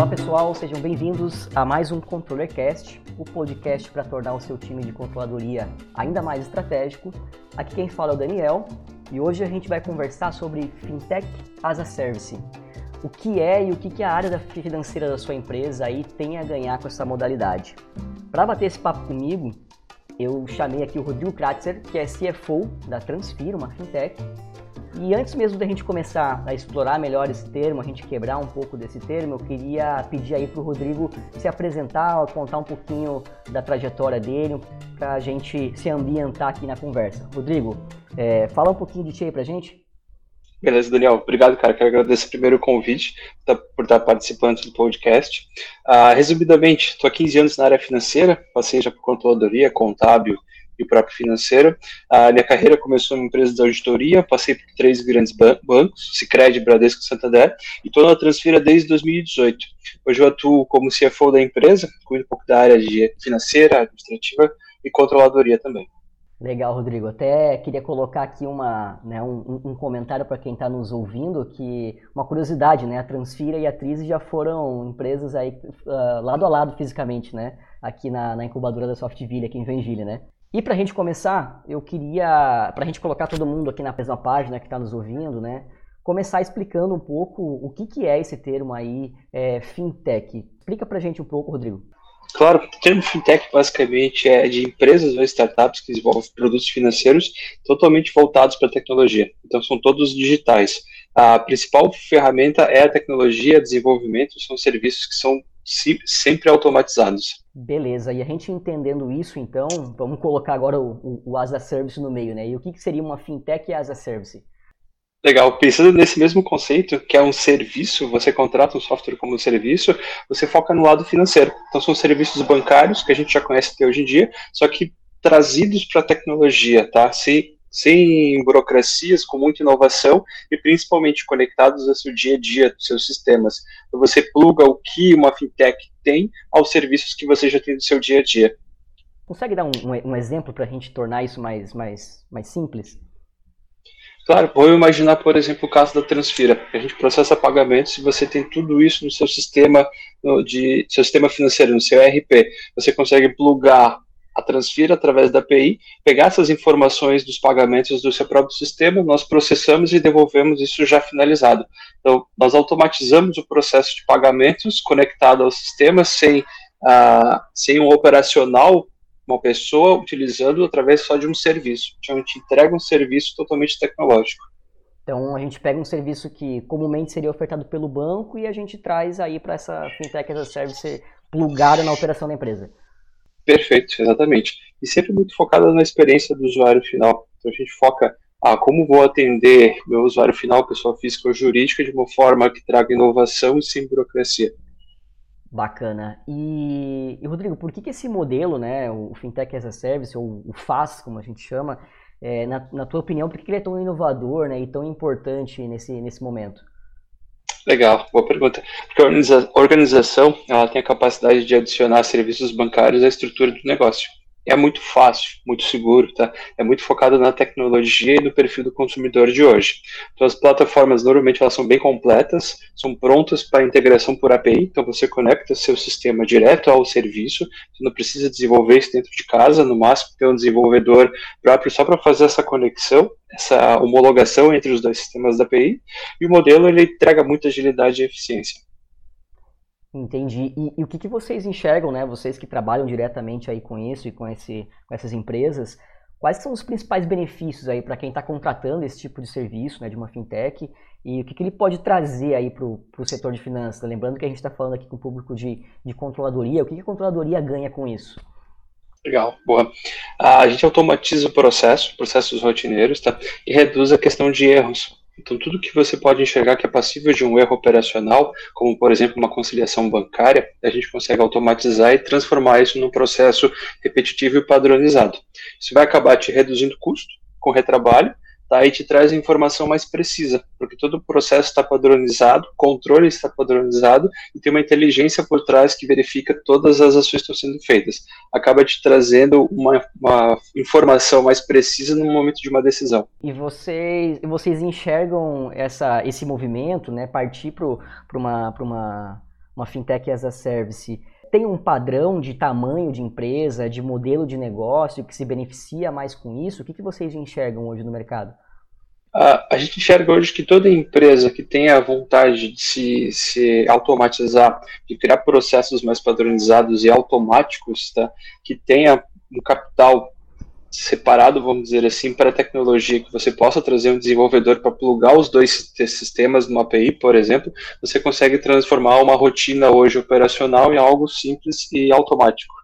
Olá pessoal, sejam bem-vindos a mais um ControllerCast, o podcast para tornar o seu time de controladoria ainda mais estratégico. Aqui quem fala é o Daniel e hoje a gente vai conversar sobre Fintech as a Service. O que é e o que a área financeira da sua empresa aí tem a ganhar com essa modalidade. Para bater esse papo comigo, eu chamei aqui o Rodrigo Kratzer, que é CFO da Transfira, uma fintech, e antes mesmo da gente começar a explorar melhor esse termo, a gente quebrar um pouco desse termo, eu queria pedir aí para o Rodrigo se apresentar, contar um pouquinho da trajetória dele, para a gente se ambientar aqui na conversa. Rodrigo, é, fala um pouquinho de ti aí para a gente. Beleza, Daniel. Obrigado, cara. Quero agradecer primeiro o convite tá, por estar participando do podcast. Uh, resumidamente, estou há 15 anos na área financeira, passei já por controladoria, contábil e próprio financeiro. A minha carreira começou em empresas de auditoria, passei por três grandes ban bancos, Sicredi, Bradesco e Santander, e estou na Transfira desde 2018. Hoje eu atuo como CFO da empresa, cuido um pouco da área de financeira, administrativa e controladoria também. Legal, Rodrigo. Até queria colocar aqui uma, né, um, um comentário para quem está nos ouvindo, que uma curiosidade, né? A Transfira e a Trise já foram empresas aí uh, lado a lado fisicamente, né? Aqui na, na incubadora da Softville, aqui em Joinville, né? E para a gente começar, eu queria, para a gente colocar todo mundo aqui na mesma página que está nos ouvindo, né, começar explicando um pouco o que, que é esse termo aí, é, fintech. Explica para a gente um pouco, Rodrigo. Claro, o termo fintech basicamente é de empresas ou startups que desenvolvem produtos financeiros totalmente voltados para a tecnologia. Então, são todos digitais. A principal ferramenta é a tecnologia, desenvolvimento, são serviços que são sempre automatizados. Beleza, e a gente entendendo isso, então, vamos colocar agora o, o, o as a service no meio, né? E o que, que seria uma fintech as a service? Legal, pensando nesse mesmo conceito, que é um serviço, você contrata um software como serviço, você foca no lado financeiro. Então são serviços bancários que a gente já conhece até hoje em dia, só que trazidos para a tecnologia, tá? Se sem burocracias, com muita inovação e principalmente conectados ao seu dia a dia, dos seus sistemas. Então, você pluga o que uma fintech tem aos serviços que você já tem do seu dia a dia. Consegue dar um, um, exemplo para a gente tornar isso mais, mais, mais simples? Claro, vou imaginar, por exemplo, o caso da Transfira. A gente processa pagamentos e você tem tudo isso no seu sistema no, de seu sistema financeiro, no seu ERP. Você consegue plugar a Transfira através da API, pegar essas informações dos pagamentos do seu próprio sistema, nós processamos e devolvemos isso já finalizado. Então, nós automatizamos o processo de pagamentos conectado ao sistema sem, uh, sem um operacional, uma pessoa utilizando através só de um serviço. Então, a gente entrega um serviço totalmente tecnológico. Então, a gente pega um serviço que comumente seria ofertado pelo banco e a gente traz aí para essa fintech as a service plugada na operação da empresa. Perfeito, exatamente. E sempre muito focada na experiência do usuário final. Então a gente foca a como vou atender meu usuário final, pessoa física ou jurídica, de uma forma que traga inovação e sem burocracia. Bacana. E, e Rodrigo, por que, que esse modelo, né, o Fintech as a Service, ou o FAS, como a gente chama, é, na, na tua opinião, por que ele é tão inovador né, e tão importante nesse, nesse momento? Legal, boa pergunta. Porque a organização ela tem a capacidade de adicionar serviços bancários à estrutura do negócio é muito fácil, muito seguro, tá? É muito focado na tecnologia e no perfil do consumidor de hoje. Então as plataformas normalmente elas são bem completas, são prontas para integração por API, então você conecta seu sistema direto ao serviço, você não precisa desenvolver isso dentro de casa, no máximo ter um desenvolvedor próprio só para fazer essa conexão, essa homologação entre os dois sistemas da API, e o modelo ele entrega muita agilidade e eficiência. Entendi. E, e, o que, que vocês enxergam, né? Vocês que trabalham diretamente aí com isso e com, esse, com essas empresas, quais são os principais benefícios aí para quem está contratando esse tipo de serviço, né, de uma fintech, e o que, que ele pode trazer aí para o setor de finanças? Lembrando que a gente está falando aqui com o público de, de controladoria, o que, que a controladoria ganha com isso? Legal, boa. A gente automatiza o processo, processos rotineiros, tá? E reduz a questão de erros. Então, tudo que você pode enxergar que é passível de um erro operacional, como, por exemplo, uma conciliação bancária, a gente consegue automatizar e transformar isso num processo repetitivo e padronizado. Isso vai acabar te reduzindo custo com retrabalho tá? e te traz informação mais precisa, porque todo o processo está padronizado, o controle está padronizado e tem uma inteligência por trás que verifica todas as ações que estão sendo feitas. Acaba te trazendo uma, uma informação mais precisa no momento de uma decisão. E vocês, vocês enxergam essa, esse movimento, né, partir para uma, uma uma fintech as a service, tem um padrão de tamanho de empresa, de modelo de negócio que se beneficia mais com isso? O que, que vocês enxergam hoje no mercado? a gente enxerga hoje que toda empresa que tenha a vontade de se, se automatizar, de criar processos mais padronizados e automáticos, tá? que tenha um capital separado, vamos dizer assim, para a tecnologia, que você possa trazer um desenvolvedor para plugar os dois sistemas numa API, por exemplo, você consegue transformar uma rotina hoje operacional em algo simples e automático.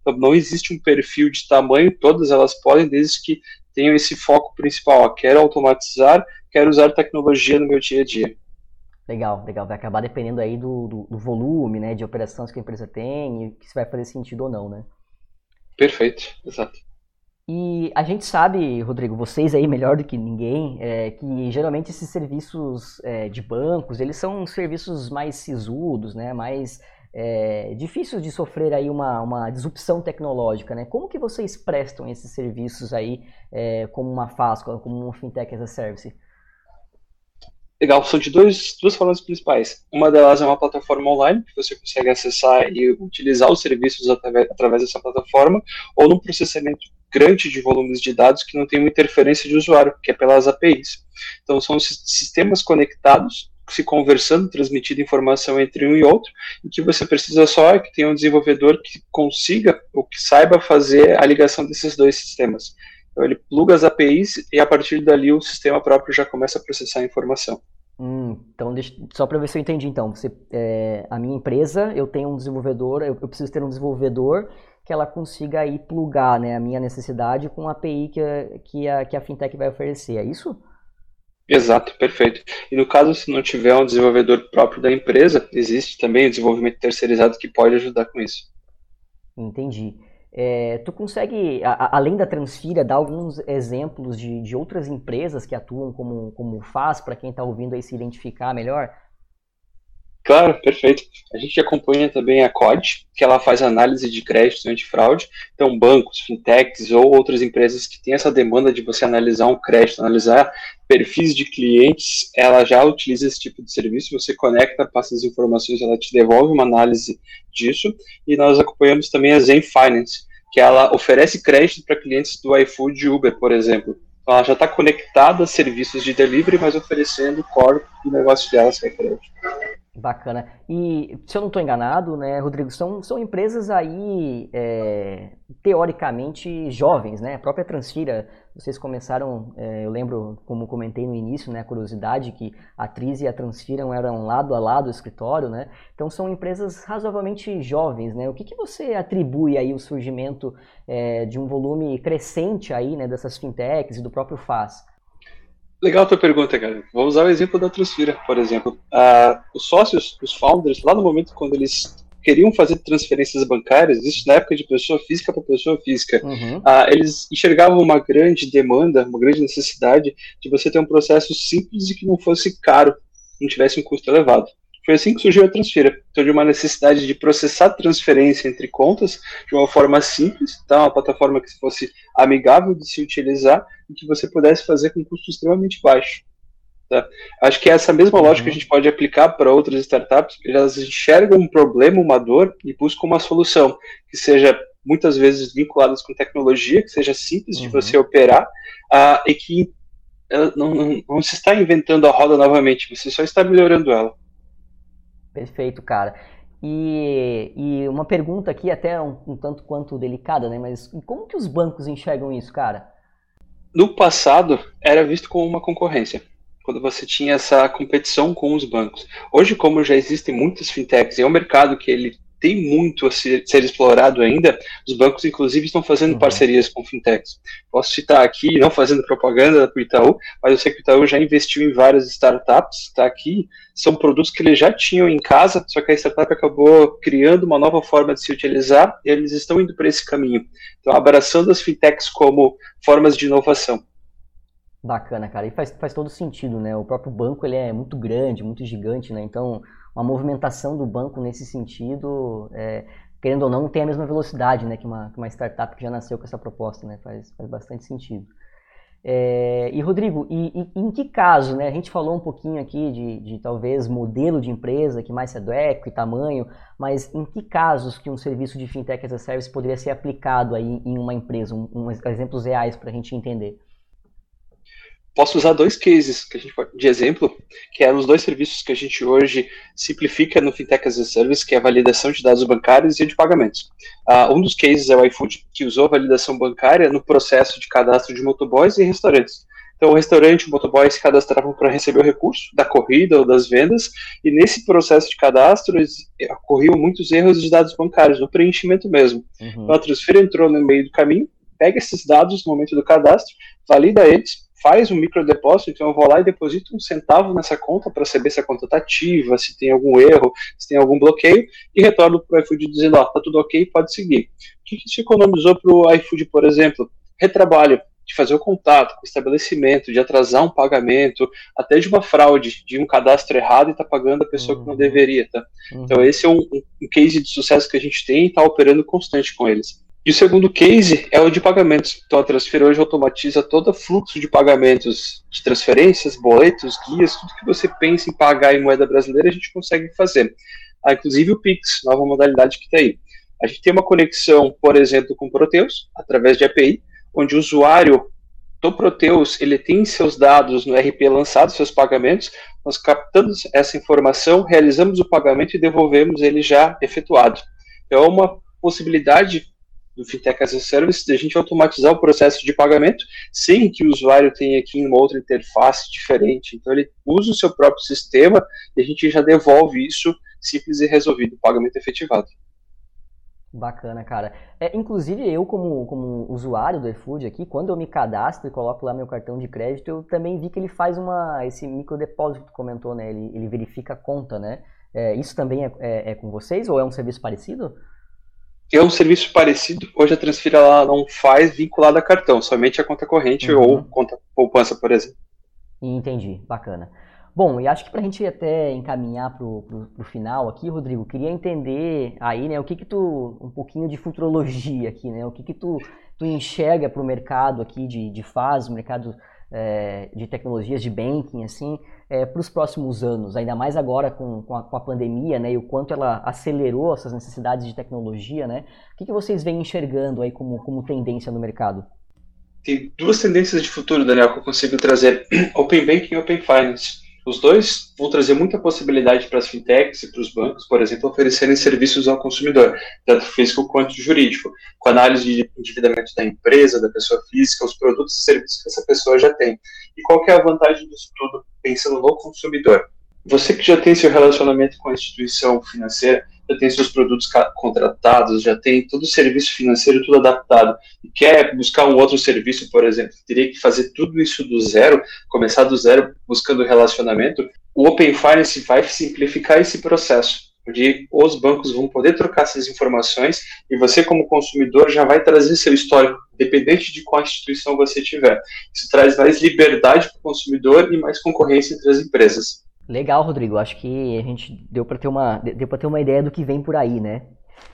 Então, não existe um perfil de tamanho, todas elas podem, desde que tenho esse foco principal, ó, quero automatizar, quero usar tecnologia no meu dia a dia. Legal, legal. Vai acabar dependendo aí do, do, do volume, né, de operações que a empresa tem e se vai fazer sentido ou não, né? Perfeito, exato. E a gente sabe, Rodrigo, vocês aí melhor do que ninguém, é, que geralmente esses serviços é, de bancos, eles são serviços mais sisudos, né, mais é, difíceis de sofrer aí uma, uma disrupção tecnológica, né? Como que vocês prestam esses serviços aí é, como uma FAS, como uma Fintech as a Service? Legal, são de dois, duas formas principais. Uma delas é uma plataforma online, que você consegue acessar e utilizar os serviços através, através dessa plataforma, ou num processamento grande de volumes de dados que não tem uma interferência de usuário, que é pelas APIs. Então, são sistemas conectados se conversando, transmitindo informação entre um e outro, e que você precisa só que tenha um desenvolvedor que consiga ou que saiba fazer a ligação desses dois sistemas. Então ele pluga as APIs e a partir dali o sistema próprio já começa a processar a informação. Hum, então, deixa, só para ver se eu entendi, então, você, é, a minha empresa, eu tenho um desenvolvedor, eu, eu, preciso ter um desenvolvedor que ela consiga aí plugar né, a minha necessidade com a API que, que, a, que a fintech vai oferecer, é isso? Exato, perfeito. E no caso, se não tiver um desenvolvedor próprio da empresa, existe também o desenvolvimento terceirizado que pode ajudar com isso. Entendi. É, tu consegue, a, além da Transfira, dar alguns exemplos de, de outras empresas que atuam como, como faz, para quem está ouvindo aí se identificar melhor? Claro, perfeito. A gente acompanha também a COD, que ela faz análise de crédito antifraude. Então, bancos, fintechs ou outras empresas que têm essa demanda de você analisar um crédito, analisar perfis de clientes, ela já utiliza esse tipo de serviço. Você conecta, passa as informações, ela te devolve uma análise disso. E nós acompanhamos também a Zen Finance, que ela oferece crédito para clientes do iFood e Uber, por exemplo. Então, ela já está conectada a serviços de delivery, mas oferecendo o core do negócio dela, que é crédito. Bacana. E se eu não estou enganado, né, Rodrigo, são, são empresas aí é, teoricamente jovens, né? A própria Transfira, vocês começaram, é, eu lembro, como comentei no início, né, a curiosidade que a Tris e a Transfira eram lado a lado do escritório, né? Então são empresas razoavelmente jovens, né? O que, que você atribui aí o surgimento é, de um volume crescente aí, né, dessas fintechs e do próprio FAS? Legal a tua pergunta, cara. Vamos usar o exemplo da Transfira, por exemplo. Uh, os sócios, os founders, lá no momento quando eles queriam fazer transferências bancárias, isso na época de pessoa física para pessoa física, uhum. uh, eles enxergavam uma grande demanda, uma grande necessidade de você ter um processo simples e que não fosse caro, não tivesse um custo elevado. Foi assim que surgiu a Transfira. Então, de uma necessidade de processar transferência entre contas de uma forma simples, tá? uma plataforma que fosse amigável de se utilizar e que você pudesse fazer com custo extremamente baixo. Tá? Acho que é essa mesma uhum. lógica a gente pode aplicar para outras startups, elas enxergam um problema, uma dor e buscam uma solução que seja muitas vezes vinculadas com tecnologia, que seja simples uhum. de você operar uh, e que uh, não, não, não se está inventando a roda novamente, você só está melhorando ela. Perfeito, cara. E, e uma pergunta aqui até um, um, tanto quanto delicada, né? Mas como que os bancos enxergam isso, cara? No passado, era visto como uma concorrência. Quando você tinha essa competição com os bancos. Hoje, como já existem muitas fintechs, é um mercado que ele tem muito a ser, ser, explorado ainda. Os bancos, inclusive, estão fazendo uhum. parcerias com fintechs. Posso citar aqui, não fazendo propaganda para o Itaú, mas eu sei que o Itaú já investiu em várias startups, está aqui. São produtos que eles já tinham em casa, só que a startup acabou criando uma nova forma de se utilizar e eles estão indo para esse caminho. Então, abraçando as fintechs como formas de inovação. Bacana, cara. E faz, faz todo sentido, né? O próprio banco ele é muito grande, muito gigante, né? Então, uma movimentação do banco nesse sentido, é, querendo ou não, não tem a mesma velocidade né, que, uma, que uma startup que já nasceu com essa proposta, né? faz, faz bastante sentido. É, e Rodrigo, e, e, em que caso, né? A gente falou um pouquinho aqui de, de talvez modelo de empresa que mais se adequa e tamanho, mas em que casos que um serviço de fintech as a service poderia ser aplicado aí em uma empresa? Um, um exemplos reais para a gente entender posso usar dois cases que a gente pode, de exemplo, que eram os dois serviços que a gente hoje simplifica no Fintech as a Service, que é a validação de dados bancários e de pagamentos. Uh, um dos cases é o iFood, que usou a validação bancária no processo de cadastro de motoboys e restaurantes. Então, o restaurante e o motoboy se cadastravam para receber o recurso da corrida ou das vendas, e nesse processo de cadastro ocorriam muitos erros de dados bancários, no preenchimento mesmo. Uhum. Então, a Transfer entrou no meio do caminho, pega esses dados no momento do cadastro, valida eles, faz um microdepósito, então eu vou lá e deposito um centavo nessa conta para saber se a conta está ativa, se tem algum erro, se tem algum bloqueio, e retorno para o iFood dizendo, ó, oh, tá tudo ok, pode seguir. O que isso economizou para o iFood, por exemplo? Retrabalho, de fazer o contato com o estabelecimento, de atrasar um pagamento, até de uma fraude, de um cadastro errado e estar tá pagando a pessoa uhum. que não uhum. deveria, tá? Uhum. Então esse é um, um, case de sucesso que a gente tem e está operando constante com eles. E o segundo case é o de pagamentos. Então a Transfer hoje automatiza todo o fluxo de pagamentos de transferências, boletos, guias, tudo que você pensa em pagar em moeda brasileira, a gente consegue fazer. Ah, inclusive o Pix, nova modalidade que está aí. A gente tem uma conexão, por exemplo, com o Proteus, através de API, onde o usuário do Proteus ele tem seus dados no RP lançados, seus pagamentos, nós captamos essa informação, realizamos o pagamento e devolvemos ele já efetuado. Então é uma possibilidade do Fintech as a Service, a gente automatizar o processo de pagamento sem que o usuário tenha aqui uma outra interface diferente. Então ele usa o seu próprio sistema e a gente já devolve isso simples e resolvido, pagamento efetivado. Bacana, cara. É, inclusive eu como, como usuário do iFood aqui, quando eu me cadastro e coloco lá meu cartão de crédito, eu também vi que ele faz uma esse microdepósito que tu comentou, né? Ele, ele verifica a conta, né? É, isso também é, é, é com vocês ou é um serviço parecido? É um serviço parecido. Hoje a Transfira ela não faz vinculado a cartão, somente a conta corrente uhum. ou conta poupança, por exemplo. Entendi, bacana. Bom, e acho que para a gente até encaminhar para o final aqui, Rodrigo, queria entender aí, né, o que que tu, um pouquinho de futurologia aqui, né, o que que tu, tu enxerga para o mercado aqui de, de fase, mercado é, de tecnologias de banking, assim, é, para os próximos anos, ainda mais agora com, com, a, com, a, pandemia, né, e o quanto ela acelerou essas necessidades de tecnologia, né? O que, que vocês vêm enxergando aí como, como tendência no mercado? Tem duas tendências de futuro, Daniel, que eu consigo trazer: Open Banking e Open Finance. Os dois vão trazer muita possibilidade para as fintechs e para os bancos, por exemplo, oferecerem serviços ao consumidor, tanto físico quanto jurídico, com análise de endividamento da empresa, da pessoa física, os produtos e serviços que essa pessoa já tem. E qual é a vantagem disso tudo, pensando no consumidor? Você que já tem seu relacionamento com a instituição financeira, já tem seus produtos contratados, já tem todo o serviço financeiro tudo adaptado, e quer buscar um outro serviço, por exemplo, teria que fazer tudo isso do zero, começar do zero buscando relacionamento, o Open Finance vai simplificar esse processo, onde os bancos vão poder trocar essas informações e você, como consumidor, já vai trazer seu histórico, independente de qual instituição você tiver. Isso traz mais liberdade para o consumidor e mais concorrência entre as empresas. Legal, Rodrigo. Acho que a gente deu para ter uma deu para ter uma ideia do que vem por aí, né?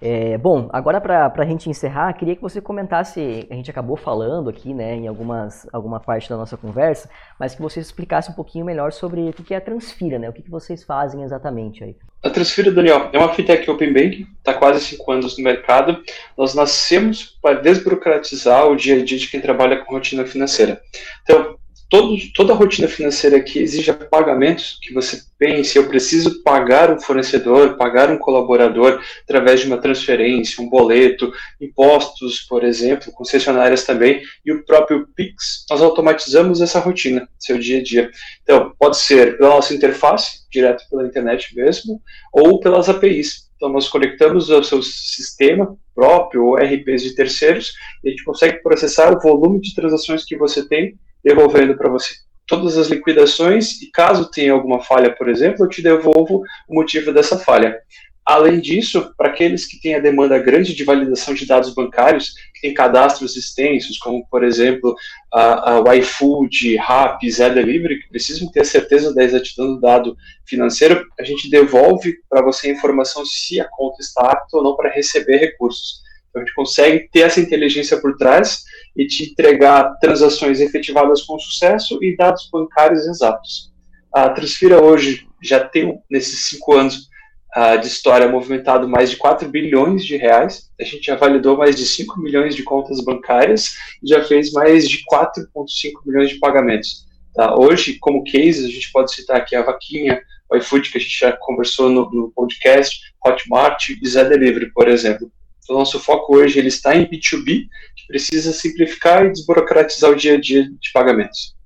É, bom, agora para a gente encerrar, queria que você comentasse, a gente acabou falando aqui, né, em algumas, alguma parte da nossa conversa, mas que você explicasse um pouquinho melhor sobre o que é a Transfira, né, o que vocês fazem exatamente aí. A Transfira, Daniel, é uma fintech Open Bank, está quase cinco anos no mercado. Nós nascemos para desburocratizar o dia a dia de quem trabalha com rotina financeira. Então, todo, toda a rotina financeira aqui exige pagamentos que você pense, eu preciso pagar um fornecedor, pagar um colaborador através de uma transferência, um boleto, impostos, por exemplo, concessionárias também, e o próprio Pix, nós automatizamos essa rotina, seu dia a dia. Então, pode ser pela nossa interface, direto pela internet mesmo, ou pelas APIs. Então, nós conectamos ao seu sistema próprio ou RPs de terceiros e a gente consegue processar o volume de transações que você tem devolvendo para você todas as liquidações e caso tenha alguma falha, por exemplo, eu te devolvo o motivo dessa falha. Além disso, para aqueles que têm a demanda grande de validação de dados bancários, que têm cadastros extensos, como por exemplo a, a iFood, Rappi, Zé Delivery, que precisam ter certeza da exatidão do dado financeiro, a gente devolve para você a informação se a conta está apta ou não para receber recursos. Então, a gente consegue ter essa inteligência por trás e te entregar transações efetivadas com sucesso e dados bancários exatos. A Transfira hoje já tem, nesses cinco anos uh, de história, movimentado mais de 4 bilhões de reais. A gente já validou mais de 5 milhões de contas bancárias e já fez mais de 4,5 milhões de pagamentos. Tá? Hoje, como case, a gente pode citar aqui a Vaquinha, o iFood, que a gente já conversou no, no podcast, Hotmart e Zé Delivery, por exemplo. Então, nosso foco hoje ele está em B2B, que precisa simplificar e desburocratizar o dia a dia de pagamentos.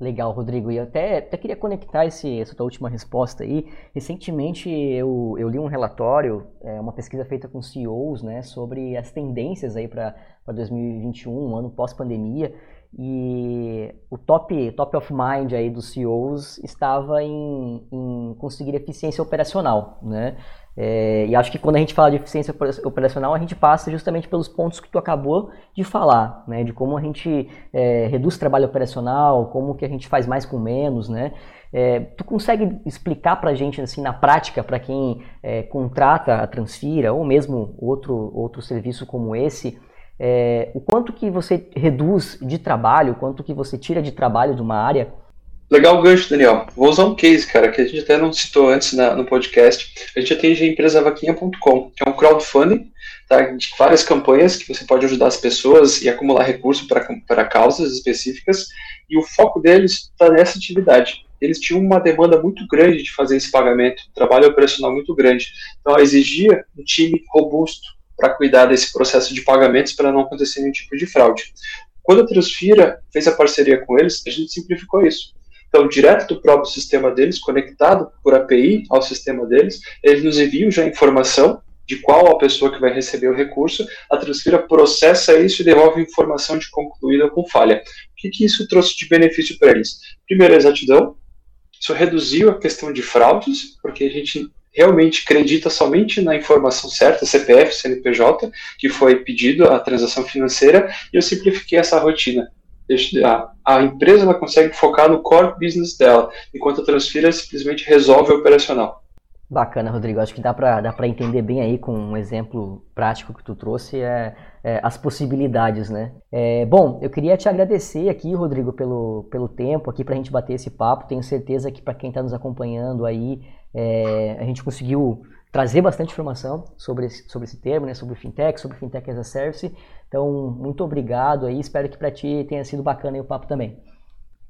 Legal, Rodrigo. E até, até queria conectar esse, essa tua última resposta aí. Recentemente eu, eu li um relatório, é, uma pesquisa feita com CEOs, né, sobre as tendências aí para 2021, um ano pós-pandemia. E o top, top of mind aí dos CEOs estava em, em conseguir eficiência operacional, né? É, e acho que quando a gente fala de eficiência operacional, a gente passa justamente pelos pontos que tu acabou de falar, né? De como a gente é, reduz trabalho operacional, como que a gente faz mais com menos, né? É, tu consegue explicar para a gente, assim, na prática, para quem é, contrata a Transfira ou mesmo outro, outro serviço como esse, é, o quanto que você reduz de trabalho, o quanto que você tira de trabalho de uma área Legal o gancho, Daniel. Vou usar um case, cara, que a gente até não citou antes na, no podcast. A gente atende a empresa vaquinha.com, que é um crowdfunding tá, de várias campanhas que você pode ajudar as pessoas e acumular recursos para causas específicas. E o foco deles está nessa atividade. Eles tinham uma demanda muito grande de fazer esse pagamento, um trabalho operacional muito grande. Então, exigia um time robusto para cuidar desse processo de pagamentos para não acontecer nenhum tipo de fraude. Quando a Transfira fez a parceria com eles, a gente simplificou isso então, direto do próprio sistema deles, conectado por API ao sistema deles, eles nos enviam já informação de qual a pessoa que vai receber o recurso, a Transfira processa isso e devolve informação de concluída ou com falha. O que, que isso trouxe de benefício para eles? Primeiro, a exatidão. Isso reduziu a questão de fraudes, porque a gente realmente acredita somente na informação certa, CPF, CNPJ, que foi pedido a transação financeira, e eu simplifiquei essa rotina a, a empresa ela consegue focar no core business dela, enquanto a Transfira simplesmente resolve o operacional. Bacana, Rodrigo. Acho que dá para dá entender bem aí com um exemplo prático que tu trouxe é, é as possibilidades, né? É, bom, eu queria te agradecer aqui, Rodrigo, pelo, pelo tempo aqui para a gente bater esse papo. Tenho certeza que para quem está nos acompanhando aí, é, a gente conseguiu trazer bastante informação sobre esse, sobre esse termo, né? Sobre fintech, sobre fintech as a service. Então, muito obrigado aí. Espero que para ti tenha sido bacana o papo também.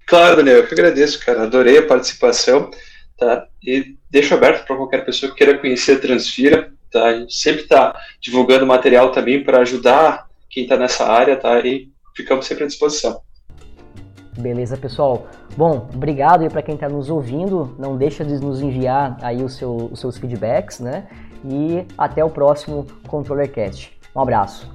Claro, Daniel, eu que agradeço, cara. Adorei a participação, tá? E deixo aberto para qualquer pessoa que queira conhecer a Transfira, tá? A gente sempre está divulgando material também para ajudar quem está nessa área, tá? E ficamos sempre à disposição. Beleza, pessoal. Bom, obrigado aí para quem está nos ouvindo. Não deixa de nos enviar aí o seu, os seus feedbacks, né? E até o próximo ControllerCast. Um abraço.